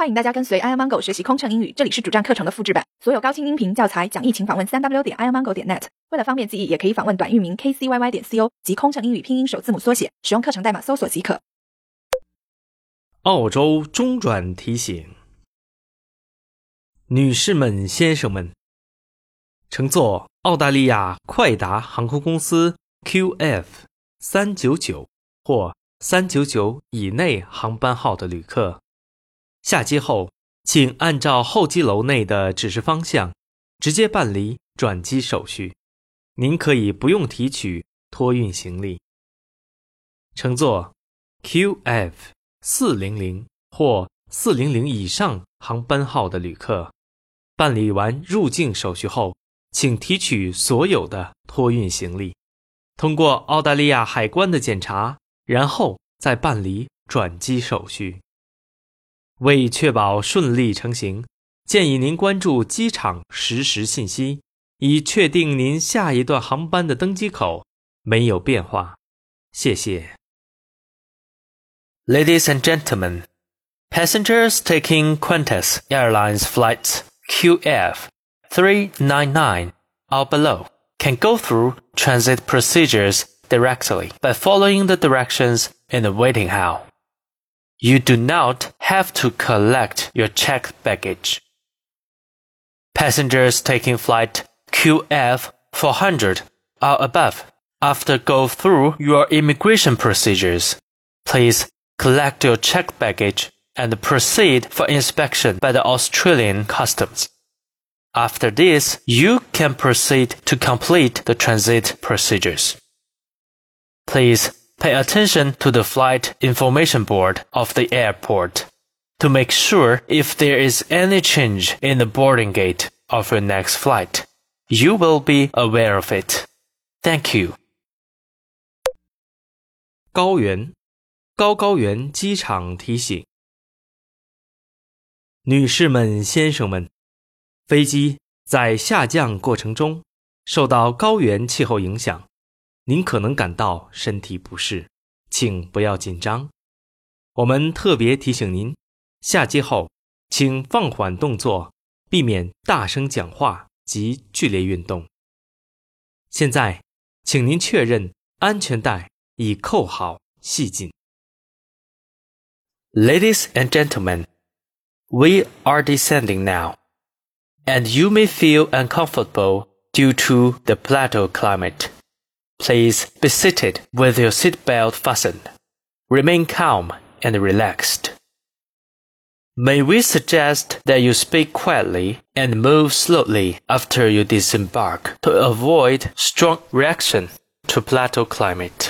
欢迎大家跟随 iomongo 学习空乘英语，这里是主站课程的复制版，所有高清音频教材讲义，请访问三 w 点 iomongo 点 net。为了方便记忆，也可以访问短域名 kcyy 点 co 及空乘英语拼音首字母缩写，使用课程代码搜索即可。澳洲中转提醒：女士们、先生们，乘坐澳大利亚快达航空公司 QF 三九九或三九九以内航班号的旅客。下机后，请按照候机楼内的指示方向，直接办理转机手续。您可以不用提取托运行李。乘坐 QF 四零零或四零零以上航班号的旅客，办理完入境手续后，请提取所有的托运行李，通过澳大利亚海关的检查，然后再办理转机手续。为确保顺利成行，建议您关注机场实时信息，以确定您下一段航班的登机口没有变化。谢谢。 Ladies and gentlemen, passengers taking Qantas Airlines flights QF 399 or below can go through transit procedures directly by following the directions in the waiting hall. You do not have to collect your checked baggage. Passengers taking flight QF 400 or above after go through your immigration procedures. Please collect your checked baggage and proceed for inspection by the Australian Customs. After this, you can proceed to complete the transit procedures. Please pay attention to the flight information board of the airport to make sure if there is any change in the boarding gate of your next flight. You will be aware of it. Thank you. 高原，高高原机场提醒：女士们、先生们，飞机在下降过程中受到高原气候影响， 您可能感到身体不适，请不要紧张。我们特别提醒您，下机后请放缓动作，避免大声讲话及剧烈运动。现在，请您确认安全带已扣好、系紧。Ladies and gentlemen, we are descending now, and you may feel uncomfortable due to the plateau climate. Please be seated with your seatbelt fastened. Remain calm and relaxed. May we suggest that you speak quietly and move slowly after you disembark to avoid strong reaction to plateau climate.